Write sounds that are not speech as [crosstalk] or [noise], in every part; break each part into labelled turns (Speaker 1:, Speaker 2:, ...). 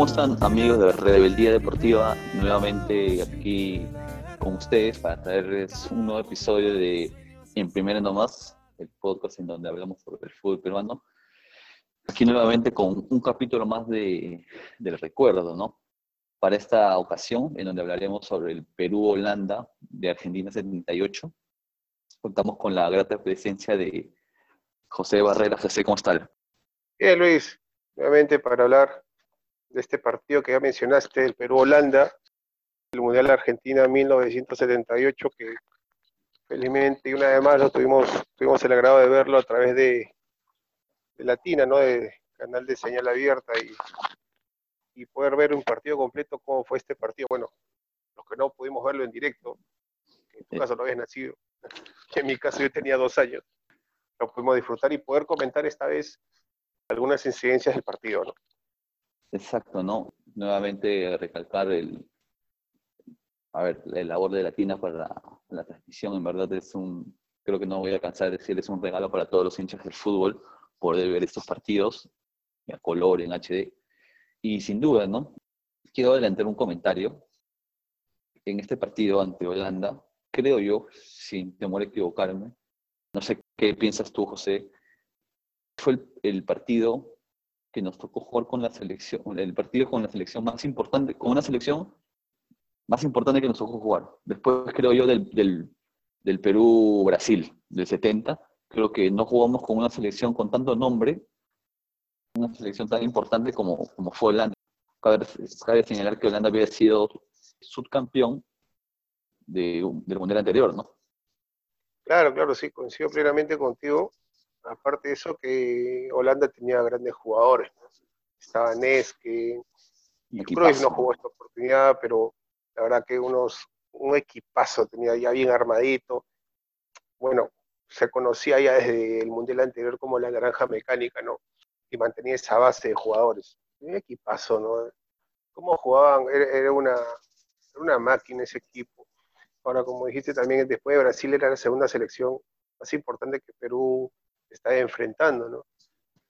Speaker 1: ¿Cómo están amigos de Rebeldía Deportiva? Nuevamente aquí con ustedes para traerles un nuevo episodio de En Primera Nomás, el podcast en donde hablamos sobre el fútbol peruano. Aquí nuevamente con un capítulo más de, del recuerdo, ¿no? Para esta ocasión, en donde hablaremos sobre el Perú-Holanda de Argentina 78. Contamos con la grata presencia de José Barrera. José, ¿cómo está?
Speaker 2: Bien, Luis. Nuevamente para hablar de este partido que ya mencionaste, el Perú-Holanda, el Mundial de Argentina 1978, que felizmente y una vez más lo tuvimos, tuvimos el agrado de verlo a través de, de Latina, ¿no? De canal de señal abierta y, y poder ver un partido completo, cómo fue este partido. Bueno, los que no pudimos verlo en directo, en tu caso no habías nacido, [laughs] en mi caso yo tenía dos años, lo pudimos disfrutar y poder comentar esta vez algunas incidencias del partido, ¿no?
Speaker 1: Exacto, ¿no? Nuevamente recalcar el, a ver, la labor de Latina para la, transmisión, en verdad es un, creo que no voy a cansar de decir, es un regalo para todos los hinchas del fútbol poder ver estos partidos a color, en HD. Y sin duda, ¿no? Quiero adelantar un comentario. En este partido ante Holanda, creo yo, sin temor a equivocarme, no sé qué piensas tú, José, fue el, el partido que nos tocó jugar con la selección, el partido con la selección más importante, con una selección más importante que nos tocó jugar. Después, creo yo, del, del, Perú-Brasil, del 70, creo que no jugamos con una selección con tanto nombre, una selección tan importante como, como fue Holanda. Cabe, cabe señalar que Holanda había sido subcampeón de, del mundial anterior, ¿no?
Speaker 2: Claro, claro, sí, coincido plenamente contigo aparte de eso, que Holanda tenía grandes jugadores. Estaba Neske, Cruyff no jugó esta oportunidad, pero la verdad que unos, un equipazo tenía ya bien armadito. Bueno, se conocía ya desde el Mundial anterior como la Granja Mecánica, ¿no? Y mantenía esa base de jugadores. Un equipazo, ¿no? ¿Cómo jugaban? Era, una, era una máquina ese equipo. Ahora, como dijiste también, después de Brasil era la segunda selección más importante que Perú está enfrentando, ¿no?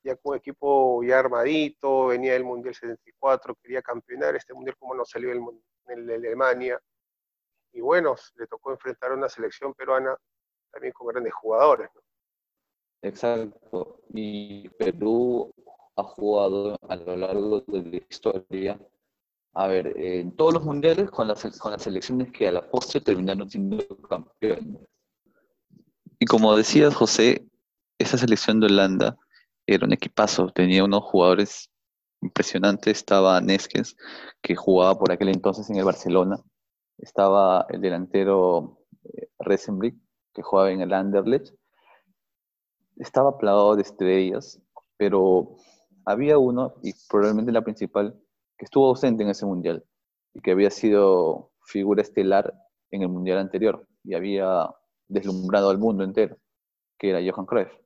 Speaker 2: Ya con un equipo ya armadito, venía del Mundial 74, quería campeonar este Mundial como no salió el, en Alemania. Y bueno, le tocó enfrentar a una selección peruana también con grandes jugadores, ¿no?
Speaker 1: Exacto. Y Perú ha jugado a lo largo de la historia, a ver, en todos los mundiales con las, con las selecciones que a la postre terminaron siendo campeones. Y como decías, José, esa selección de Holanda era un equipazo, tenía unos jugadores impresionantes, estaba Neskens, que jugaba por aquel entonces en el Barcelona, estaba el delantero eh, que jugaba en el Anderlecht, estaba plagado de estrellas, pero había uno, y probablemente la principal, que estuvo ausente en ese mundial, y que había sido figura estelar en el mundial anterior, y había deslumbrado al mundo entero, que era Johan Cruyff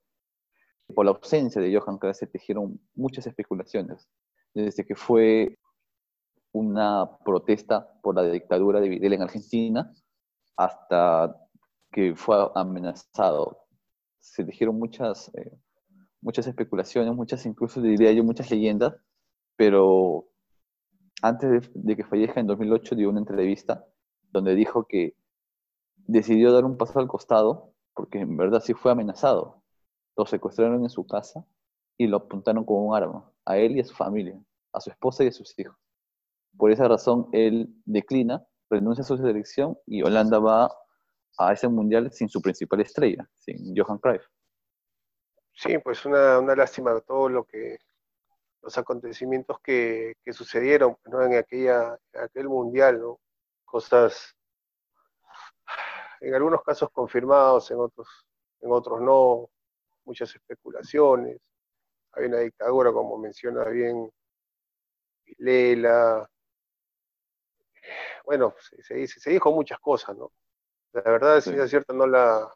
Speaker 1: por la ausencia de Johan Cruyff se tejieron muchas especulaciones, desde que fue una protesta por la dictadura de Videla en Argentina hasta que fue amenazado. Se tejieron muchas, eh, muchas especulaciones, muchas, incluso diría yo, muchas leyendas, pero antes de, que fallezca en 2008 dio una entrevista donde dijo que decidió dar un paso al costado porque en verdad sí fue amenazado lo secuestraron en su casa y lo apuntaron con un arma, a él y a su familia, a su esposa y a sus hijos. Por esa razón, él declina, renuncia a su selección y Holanda va a ese mundial sin su principal estrella, sin Johan Cruyff.
Speaker 2: Sí, pues una, una lástima todo lo que los acontecimientos que, que sucedieron ¿no? en, aquella, aquel mundial, ¿no? cosas en algunos casos confirmados, en otros, en otros no, muchas especulaciones, hay una dictadura, como menciona bien Lela, bueno, se, dice, se dijo muchas cosas, ¿no? La verdad, si es cierto, no la,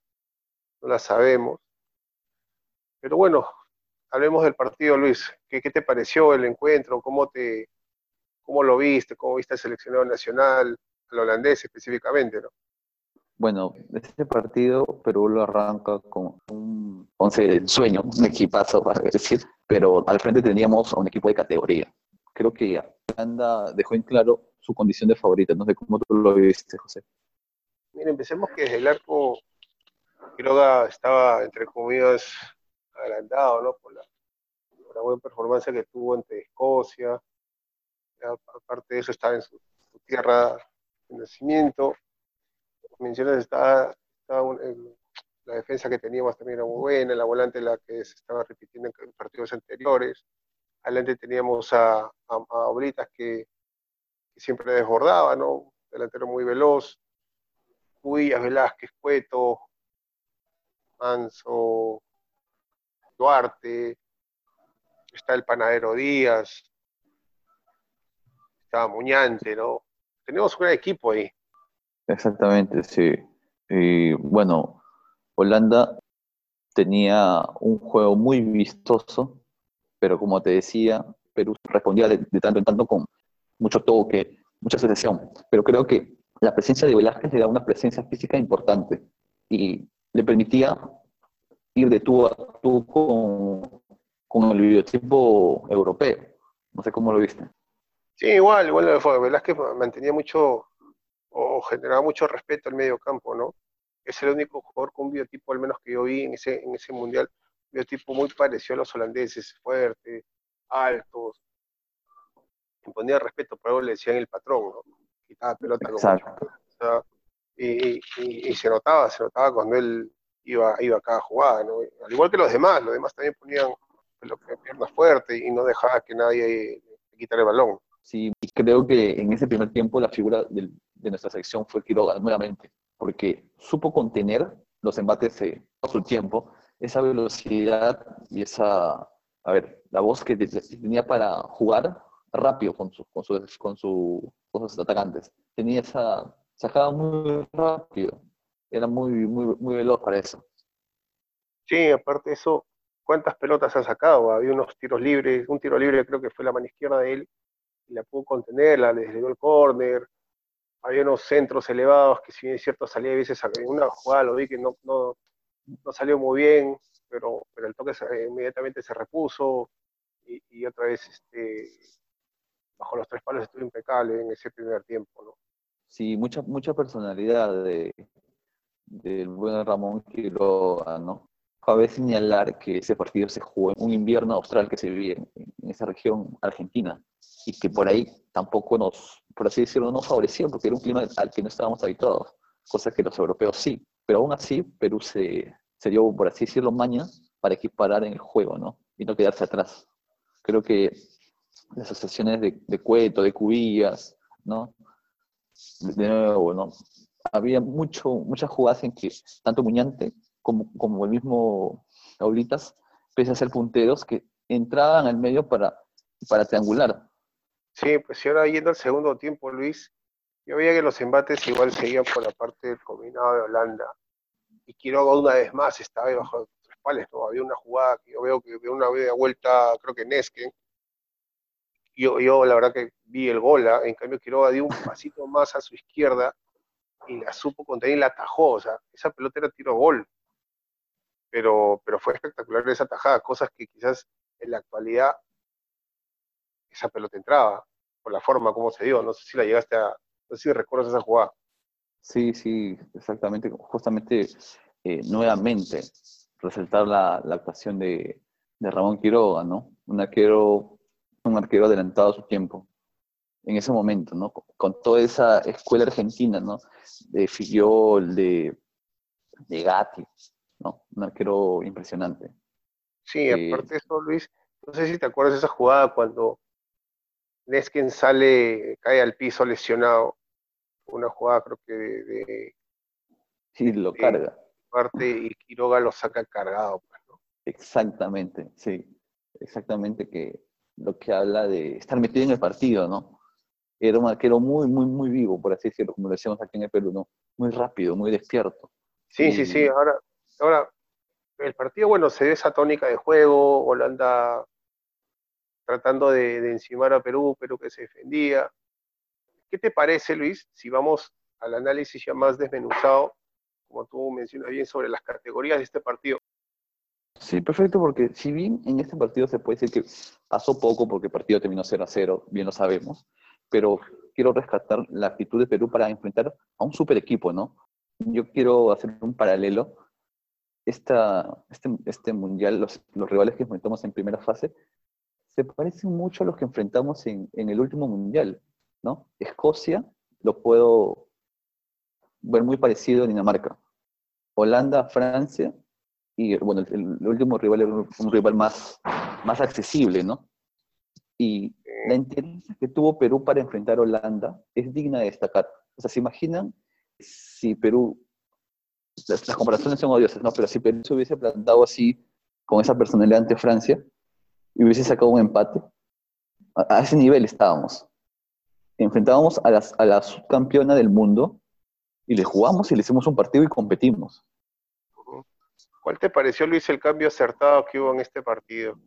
Speaker 2: no la sabemos. Pero bueno, hablemos del partido, Luis. ¿Qué, ¿Qué, te pareció el encuentro? ¿Cómo te, ¿Cómo lo viste? ¿Cómo viste el seleccionado nacional, al holandés específicamente, no?
Speaker 1: Bueno, este partido Perú lo arranca con un once de sueño, un equipazo, [laughs] para decir, pero al frente teníamos a un equipo de categoría. Creo que Holanda dejó en claro su condición de favorita. No sé cómo tú lo viste, José.
Speaker 2: Mira, empecemos que el arco Quiroga estaba, entre comillas, agrandado, ¿no? Por la, buena performance que tuvo ante Escocia. aparte de eso, estaba en su, tierra de nacimiento. Mencionas, estaba, la defensa que teníamos también era muy buena, la volante la que se estaba repitiendo en partidos anteriores. Adelante teníamos a, a, a Oblitas que, siempre desbordaba, ¿no? Delantero muy veloz. Cuillas, Velázquez, Cueto, Manso, Duarte, está el panadero Díaz, estaba Muñante, ¿no? Tenemos un equipo ahí.
Speaker 1: Exactamente, sí. Y bueno, Holanda tenía un juego muy vistoso, pero como te decía, Perú respondía de, tanto en tanto con mucho toque, mucha sucesión. Pero creo que la presencia de Velázquez le da una presencia física importante y le permitía ir de tú a tú con, el biotipo europeo. No sé cómo lo viste.
Speaker 2: Sí, igual, igual fue. Velázquez mantenía mucho o generaba mucho respeto al medio campo, ¿no? Es el único jugador con un biotipo, al menos que yo vi en ese, en ese mundial, un biotipo muy parecido a los holandeses, fuerte, altos, imponía respeto, pero le decían el patrón, ¿no? Quitaba pelota como y, y, se notaba, se notaba cuando él iba, iba a cada jugada, ¿no? Al igual que los demás, los demás también ponían piernas fuertes y no dejaba que nadie le quitara el balón.
Speaker 1: Sí, creo que en ese primer tiempo la figura de, de nuestra selección fue Quiroga, nuevamente, porque supo contener los embates eh, todo su tiempo, esa velocidad y esa, a ver, la voz que tenía para jugar rápido con, su, con, su, con, su, con sus atacantes. Tenía esa, sacaba muy rápido, era muy, muy, muy veloz para eso.
Speaker 2: Sí, aparte de eso, ¿cuántas pelotas ha sacado? Había unos tiros libres, un tiro libre creo que fue la mano izquierda de él, y la pudo contener, la desligó el córner, había unos centros elevados que si bien es cierto salía a veces, en una jugada lo vi que no, no, no salió muy bien, pero, pero el toque inmediatamente se repuso, y, y, otra vez este, bajo los tres palos estuvo impecable en ese primer tiempo, ¿no?
Speaker 1: sí, mucha, mucha personalidad de, del buen Ramón Quiroga, ¿no? Cabe señalar que ese partido se jugó en un invierno austral que se vivía en, esa región argentina y que por ahí tampoco nos, por así decirlo, nos favorecía porque era un clima al que no estábamos habituados, cosa que los europeos sí. Pero aún así, Perú se, se dio, por así decirlo, maña para equiparar en el juego, ¿no? Y no quedarse atrás. Creo que las asociaciones de, de Cueto, de Cubillas, ¿no? de nuevo, ¿no? Había mucho, muchas jugadas en que tanto Muñante como, como el mismo Aulitas, pese a ser punteros, que entraban al medio para, para triangular.
Speaker 2: Sí, pues si ahora yendo al segundo tiempo, Luis, yo veía que los embates igual seguían por la parte del combinado de Holanda. Y Quiroga una vez más estaba debajo de los espaldas, ¿no? Había una jugada que yo veo que una vuelta, creo que Nesken, yo, yo la verdad que vi el gol, ¿ah? en cambio Quiroga dio un pasito más a su izquierda y la supo contener y la atajó, o sea, esa pelota era tiro gol, pero, pero fue espectacular esa tajada, cosas que quizás en la actualidad esa pelota entraba, por la forma como se dio, no sé si la llegaste a, no sé si recuerdas esa jugada.
Speaker 1: Sí, sí, exactamente, justamente eh, nuevamente resaltar la, la actuación de, de Ramón Quiroga, ¿no? Un arquero un arquero adelantado a su tiempo en ese momento, ¿no? Con toda esa escuela argentina, ¿no? De Fillol, de, de Gatti, ¿no? Un arquero impresionante.
Speaker 2: Sí, eh, aparte de eso, Luis, no sé si te acuerdas de esa jugada cuando Nesken sale, cae al piso lesionado, una jugada creo que de...
Speaker 1: sí, lo carga.
Speaker 2: Parte y Quiroga lo saca cargado, pues, ¿no?
Speaker 1: Exactamente, sí. Exactamente que lo que habla de estar metido en el partido, ¿no? Era un arquero muy, muy, muy vivo, por así decirlo, como lo decíamos aquí en el Perú, ¿no? Muy rápido, muy despierto.
Speaker 2: Sí, sí, sí. Ahora, ahora, el partido, bueno, se ve esa tónica de juego, Holanda tratando de, encimar a Perú, Perú que se defendía. ¿Qué te parece, Luis, si vamos al análisis ya más desmenuzado, como tú mencionas bien, sobre las categorías de este partido?
Speaker 1: Sí, perfecto, porque si bien en este partido se puede decir que pasó poco porque el partido terminó 0 a 0, bien lo sabemos, pero quiero rescatar la actitud de Perú para enfrentar a un super equipo, ¿no? Yo quiero hacer un paralelo. Este, este mundial, los rivales que enfrentamos en primera fase, se parecen mucho a los que enfrentamos en, en el último mundial, ¿no? Escocia lo puedo ver muy parecido a Dinamarca. Holanda, Francia y bueno, el, último rival era un, rival más, más accesible, ¿no? Y la inteligencia que tuvo Perú para enfrentar a Holanda es digna de destacar. O sea, ¿se imaginan si Perú, las, comparaciones son odiosas, ¿no? Pero si Perú se hubiese plantado así, con esa personalidad ante Francia, y hubiese sacado un empate, a, ese nivel estábamos. Enfrentábamos a, las, a la subcampeona del mundo y le jugamos y le hicimos un partido y competimos.
Speaker 2: ¿Cuál te pareció, Luis, el cambio acertado que hubo en este partido?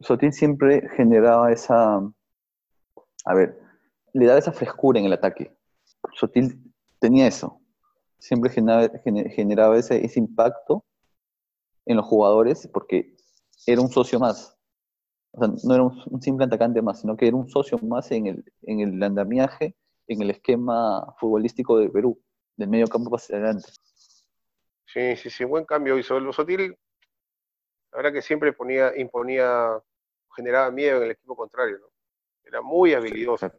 Speaker 1: Sotil siempre generaba esa, a ver, le daba esa frescura en el ataque. Sotil tenía eso. Siempre generaba, ese, impacto en los jugadores porque era un socio más. O sea, no era un, simple atacante más, sino que era un socio más en el, en el andamiaje, en el esquema futbolístico de Perú, del medio campo hacia adelante.
Speaker 2: Sí, sí, sí, buen cambio hizo. Los Sotil, la verdad que siempre ponía, imponía, generaba miedo en el equipo contrario, ¿no? Era muy habilidoso.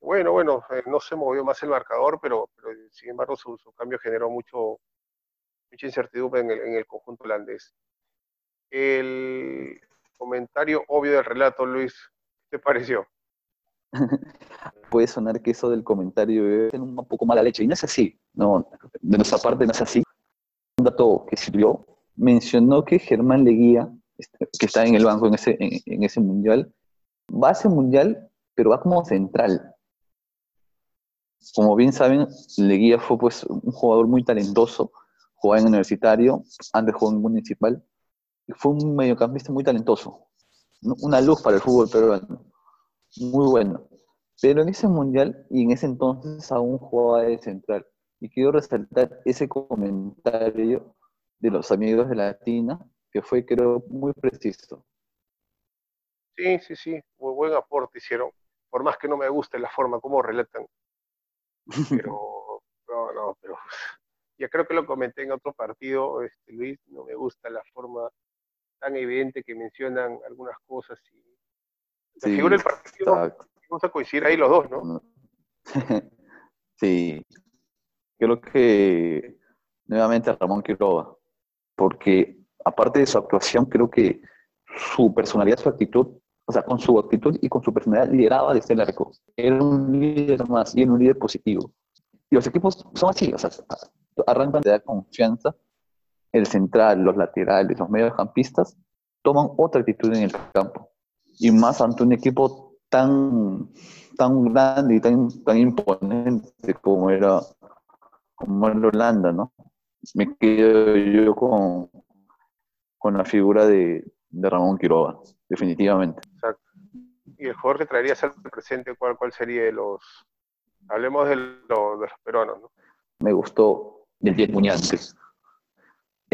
Speaker 2: Bueno, bueno, eh, no se movió más el marcador, pero, sin embargo su, cambio generó mucho, mucha incertidumbre en el, en el conjunto holandés. El comentario obvio del relato, Luis, ¿qué te pareció? [laughs]
Speaker 1: Puede sonar que eso del comentario es un poco mala leche, y no es así, no, de nuestra parte no es así dato que sirvió, mencionó que Germán Leguía, este, que está en el banco en ese, en, ese mundial, va a ese mundial, pero va como central. Como bien saben, Leguía fue pues un jugador muy talentoso, jugaba en universitario, antes jugó en municipal, fue un mediocampista muy talentoso, una luz para el fútbol peruano, muy bueno. Pero en ese mundial y en ese entonces aún jugaba de central. Y quiero resaltar ese comentario de los amigos de Latina, que fue, creo, muy preciso.
Speaker 2: Sí, sí, sí, buen aporte hicieron. Por más que no me guste la forma como relatan. Pero, [laughs] no, no, pero ya creo que lo comenté en otro partido, este, Luis, no me gusta la forma tan evidente que mencionan algunas cosas y la figura del partido, vamos a coincidir ahí los dos, ¿no? [laughs]
Speaker 1: sí, creo que nuevamente a Ramón Quiroga, porque aparte de su actuación, creo que su personalidad, su actitud, o sea, con su actitud y con su personalidad lideraba desde el arco. Era un líder más y era un líder positivo. Y los equipos son así, o sea, arrancan de dar confianza, el central, los laterales, los mediocampistas, toman otra actitud en el campo. Y más ante un equipo tan, tan grande y tan, tan imponente como era como en Holanda, ¿no? Me quedo yo con, con la figura de, Ramón Quiroga, definitivamente. Exacto.
Speaker 2: ¿Y el jugador que traerías al presente, cuál, cuál sería de los... Hablemos de, los peruanos, ¿no?
Speaker 1: Me gustó del 10 Muñantes.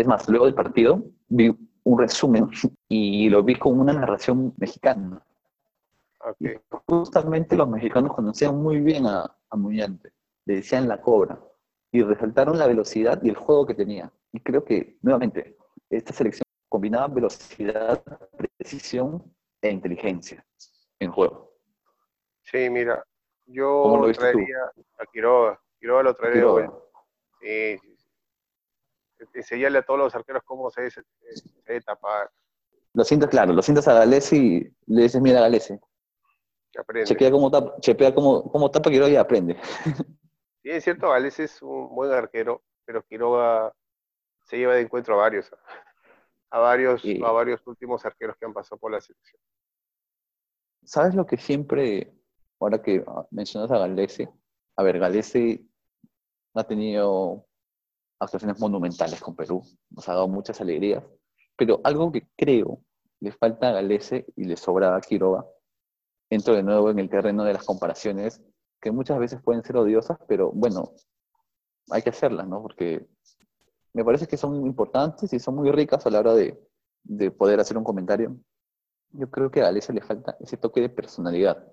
Speaker 1: Es más, luego del partido vi un resumen y lo vi con una narración mexicana. justamente los mexicanos conocían muy bien a, a Muñante, le decían la cobra y resaltaron la velocidad y el juego que tenía. Y creo que, nuevamente, esta selección combinaba velocidad, precisión e inteligencia en juego.
Speaker 2: Sí, mira, yo lo traería a Quiroga. Quiroga lo traería. Bueno. Sí, sí, sí. Enseñarle a todos los arqueros cómo se debe, tapar.
Speaker 1: Lo sientas claro, lo sientas a Galese y le dices, mira, Galese. Chequea cómo tapa, chequea cómo, cómo tapa Quiroga y aprende.
Speaker 2: Sí, es cierto, Alex es un buen arquero, pero Quiroga se lleva de encuentro a varios, a varios, a varios últimos arqueros que han pasado por la selección.
Speaker 1: ¿Sabes lo que siempre, ahora que mencionas a Galese, a ver, Galese ha tenido actuaciones monumentales con Perú, nos ha dado muchas alegrías, pero algo que creo le falta a Galese y le sobra a Quiroga entro de nuevo en el terreno de las comparaciones, que muchas veces pueden ser odiosas, pero bueno, hay que hacerlas, ¿no? Porque me parece que son importantes y son muy ricas a la hora de, de poder hacer un comentario. Yo creo que a Alessia le falta ese toque de personalidad.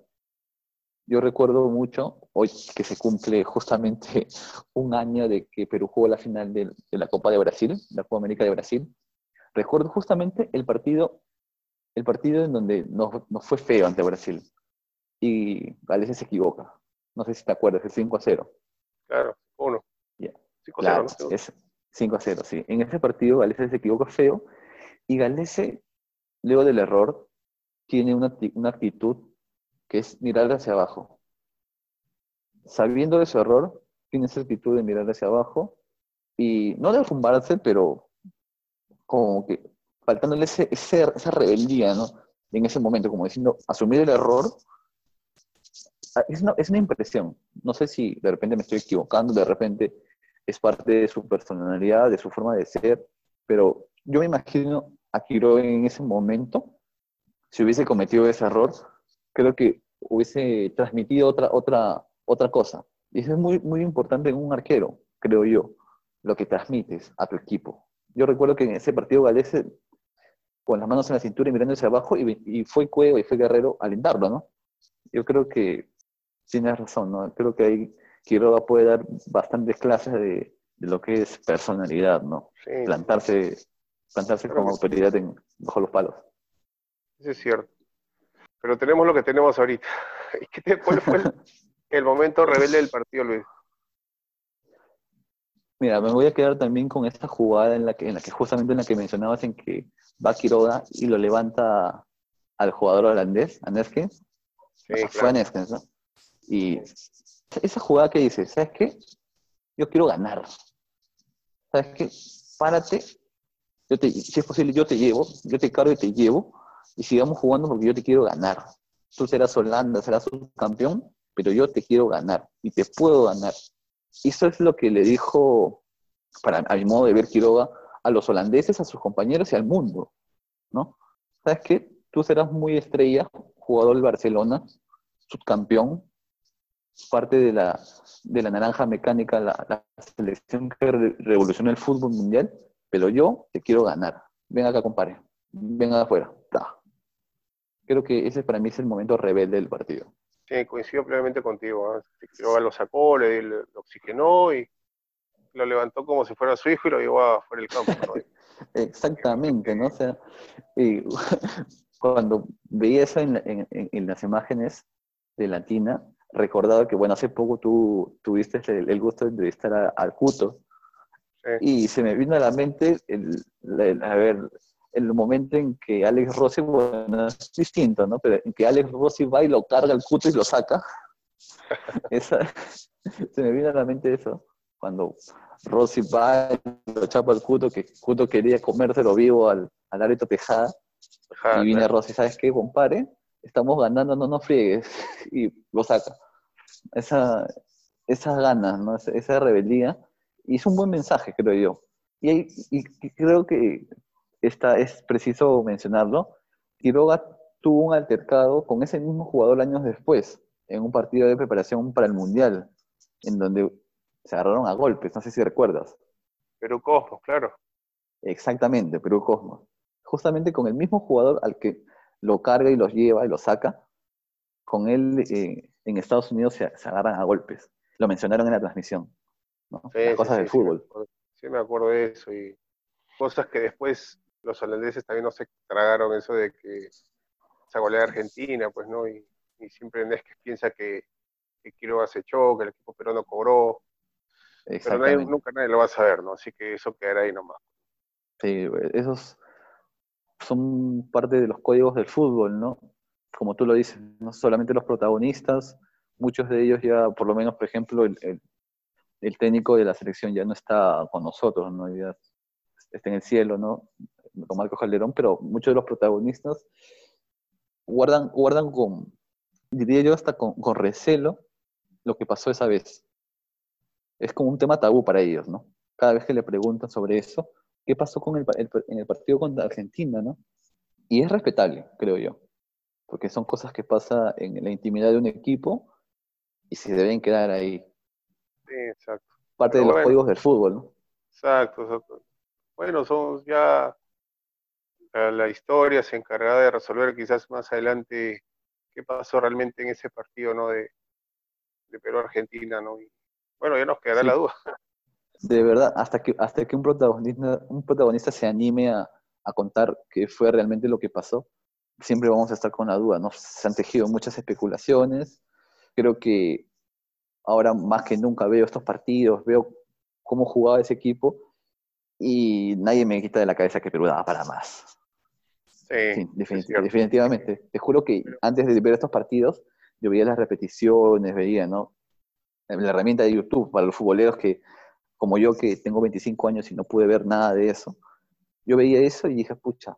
Speaker 1: Yo recuerdo mucho, hoy que se cumple justamente [laughs] un año de que Perú jugó la final de, de la Copa de Brasil, la Copa América de Brasil. Recuerdo justamente el partido, el partido en donde nos, nos fue feo ante Brasil. Y Alessia se equivoca. No sé si te acuerdas, el 5 a 0.
Speaker 2: Claro, uno.
Speaker 1: Yeah. 5 a 0, ¿no? Es 5 a 0, sí. En ese partido Galese se equivoca feo y Galese, luego del error, tiene una, una actitud que es mirar hacia abajo. Sabiendo de su error, tiene esa actitud de mirar hacia abajo y no de derrumbarse, pero como que faltándole ese, ese, esa rebeldía, ¿no? En ese momento, como diciendo, asumir el error Ah, es una, es una impresión. No sé si de repente me estoy equivocando, de repente es parte de su personalidad, de su forma de ser, pero yo me imagino a Quiroga en ese momento, si hubiese cometido ese error, creo que hubiese transmitido otra, otra, otra cosa. Y eso es muy, muy importante en un arquero, creo yo, lo que transmites a tu equipo. Yo recuerdo que en ese partido Galese, con las manos en la cintura y mirando hacia abajo, y, y fue Cueva y fue Guerrero a alentarlo, ¿no? Yo creo que tienes razón, ¿no? Creo que ahí Quiroga puede dar bastantes clases de, lo que es personalidad, ¿no? plantarse plantarse como autoridad en, bajo los palos.
Speaker 2: Eso es cierto. Pero tenemos lo que tenemos ahorita. [laughs] ¿Cuál fue [laughs] el, momento rebelde del partido, Luis?
Speaker 1: Mira, me voy a quedar también con esta jugada en la que, en la que justamente en la que mencionabas en que va Quiroga y lo levanta al jugador holandés, a Neskens. Sí, Fue a Neskens, ¿no? Y esa jugada que dice, ¿sabes qué? Yo quiero ganar. ¿Sabes qué? Párate. Yo te, si es posible, yo te llevo, yo te cargo y te llevo, y sigamos jugando porque yo te quiero ganar. Tú serás Holanda, serás un campeón, pero yo te quiero ganar y te puedo ganar. Eso es lo que le dijo, para, a mi modo de ver Quiroga, a los holandeses, a sus compañeros y al mundo. ¿no? ¿Sabes qué? Tú serás muy estrella, jugador del Barcelona, subcampeón, parte de la, de la naranja mecánica, la, selección que revoluciona el fútbol mundial, pero yo te quiero ganar. Ven acá, compadre. Ven afuera. Creo que ese para mí es el momento rebelde del partido.
Speaker 2: Sí, coincido plenamente contigo. ¿eh? lo sacó, le, lo oxigenó y lo levantó como si fuera su hijo y lo llevó afuera del campo. [laughs]
Speaker 1: Exactamente, ¿no? O sea, [laughs] cuando veía eso en, en, en, las imágenes de Latina, recordado que, bueno, hace poco tú tuviste el, gusto de entrevistar al Cuto y se me vino a la mente el, a ver, el momento en que Alex Rossi, bueno, es distinto, ¿no? Pero en que Alex Rossi va y lo carga al Cuto y lo saca. [laughs] Esa, [laughs] se me vino a la mente eso, cuando Rossi va y lo chapa al Cuto, que Cuto quería comérselo vivo al, al Areto Tejada. y viene Rossi, ¿sabes qué, compadre? Estamos ganando, no nos friegues. [laughs] Y lo saca esa, esas ganas, ¿no? esa, rebeldía. Y es un buen mensaje, creo yo. Y, y, creo que está, es preciso mencionarlo. Quiroga tuvo un altercado con ese mismo jugador años después, en un partido de preparación para el Mundial, en donde se agarraron a golpes, no sé si recuerdas.
Speaker 2: Perú Cosmos, claro.
Speaker 1: Exactamente, Perú Cosmos. Justamente con el mismo jugador al que lo carga y los lleva y lo saca, con él eh, en Estados Unidos se, agarran a golpes. Lo mencionaron en la transmisión. ¿no? Las cosas del fútbol.
Speaker 2: Sí me, acuerdo de eso. Y cosas que después los holandeses también no se tragaron eso de que esa goleada Argentina, pues, ¿no? Y, siempre es que piensa que, que Quiroga se echó, que el equipo peruano cobró. Pero nunca nadie lo va a saber, ¿no? Así que eso quedará ahí nomás.
Speaker 1: Sí, esos son parte de los códigos del fútbol, ¿no? como tú lo dices, no solamente los protagonistas, muchos de ellos ya, por lo menos, por ejemplo, el, el, técnico de la selección ya no está con nosotros, ¿no? Ya está en el cielo, ¿no? Con Marco Calderón, pero muchos de los protagonistas guardan, guardan con, diría yo, hasta con, con recelo lo que pasó esa vez. Es como un tema tabú para ellos, ¿no? Cada vez que le preguntan sobre eso, ¿qué pasó con el, en el partido contra Argentina, ¿no? Y es respetable, creo yo porque son cosas que pasan en la intimidad de un equipo y se deben quedar ahí.
Speaker 2: Sí, exacto.
Speaker 1: Parte de los códigos del fútbol, ¿no?
Speaker 2: Exacto, exacto. Bueno, somos ya la historia se encargará de resolver quizás más adelante qué pasó realmente en ese partido, ¿no? De, de Perú-Argentina, ¿no? Y, bueno, ya nos quedará la duda.
Speaker 1: De verdad, hasta que, hasta que un, protagonista, un protagonista se anime a, a contar qué fue realmente lo que pasó, siempre vamos a estar con la duda, ¿no? Se han tejido muchas especulaciones. Creo que ahora más que nunca veo estos partidos, veo cómo jugaba ese equipo y nadie me quita de la cabeza que Perú daba para más.
Speaker 2: Sí,
Speaker 1: definitivamente. Te juro que antes de ver estos partidos, yo veía las repeticiones, veía, ¿no? La herramienta de YouTube para los futboleros que, como yo, que tengo 25 años y no pude ver nada de eso. Yo veía eso y dije, pucha,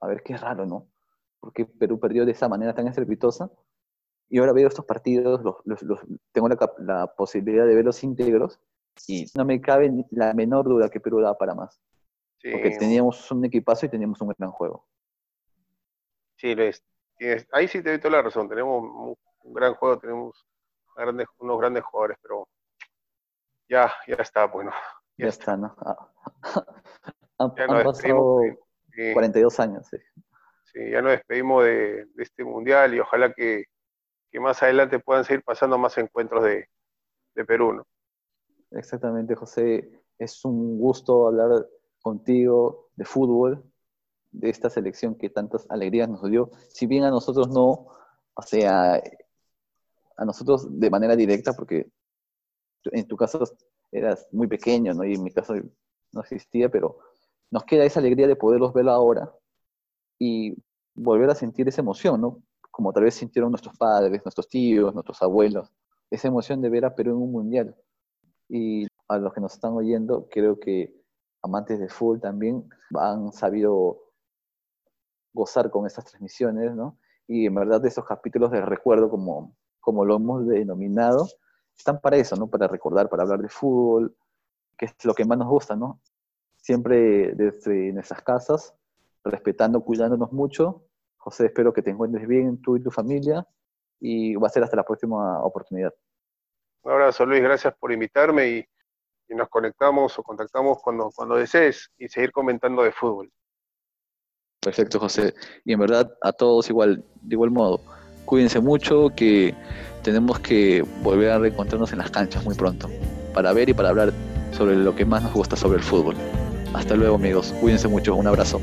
Speaker 1: a ver qué raro, ¿no? Porque Perú perdió de esa manera tan estrepitosa. Y ahora veo estos partidos, los, tengo la, la, posibilidad de verlos íntegros y no me cabe la menor duda que Perú da para más. Porque teníamos un equipazo y teníamos un gran juego.
Speaker 2: Sí, ahí sí te doy toda la razón. Tenemos un gran juego, tenemos unos grandes jugadores, pero ya, ya está, bueno.
Speaker 1: Ya, está. ¿no? Ah. [laughs] han, pasado 42 años.
Speaker 2: Sí. ya nos despedimos de, este mundial y ojalá que, más adelante puedan seguir pasando más encuentros de, de Perú, ¿no?
Speaker 1: Exactamente, José. Es un gusto hablar contigo de fútbol de esta selección que tantas alegrías nos dio, si bien a nosotros no, o sea, a nosotros de manera directa, porque en tu caso eras muy pequeño, ¿no? Y en mi caso no existía, pero nos queda esa alegría de poderlos ver ahora y volver a sentir esa emoción, ¿no? Como tal vez sintieron nuestros padres, nuestros tíos, nuestros abuelos, esa emoción de ver a Perú en un mundial. Y a los que nos están oyendo, creo que amantes de fútbol también han sabido gozar con estas transmisiones, ¿no? Y en verdad esos capítulos de recuerdo, como, como lo hemos denominado, están para eso, ¿no? Para recordar, para hablar de fútbol, que es lo que más nos gusta, ¿no? Siempre desde nuestras casas, respetando, cuidándonos mucho. José, espero que te encuentres bien, tú y tu familia, y va a ser hasta la próxima oportunidad.
Speaker 2: Un abrazo, Luis, gracias por invitarme y, y nos conectamos o contactamos cuando, cuando desees y seguir comentando de fútbol.
Speaker 1: Perfecto, José. Y en verdad, a todos igual, de igual modo, cuídense mucho, que tenemos que volver a reencontrarnos en las canchas muy pronto, para ver y para hablar sobre lo que más nos gusta sobre el fútbol. Hasta luego, amigos. Cuídense mucho. Un abrazo.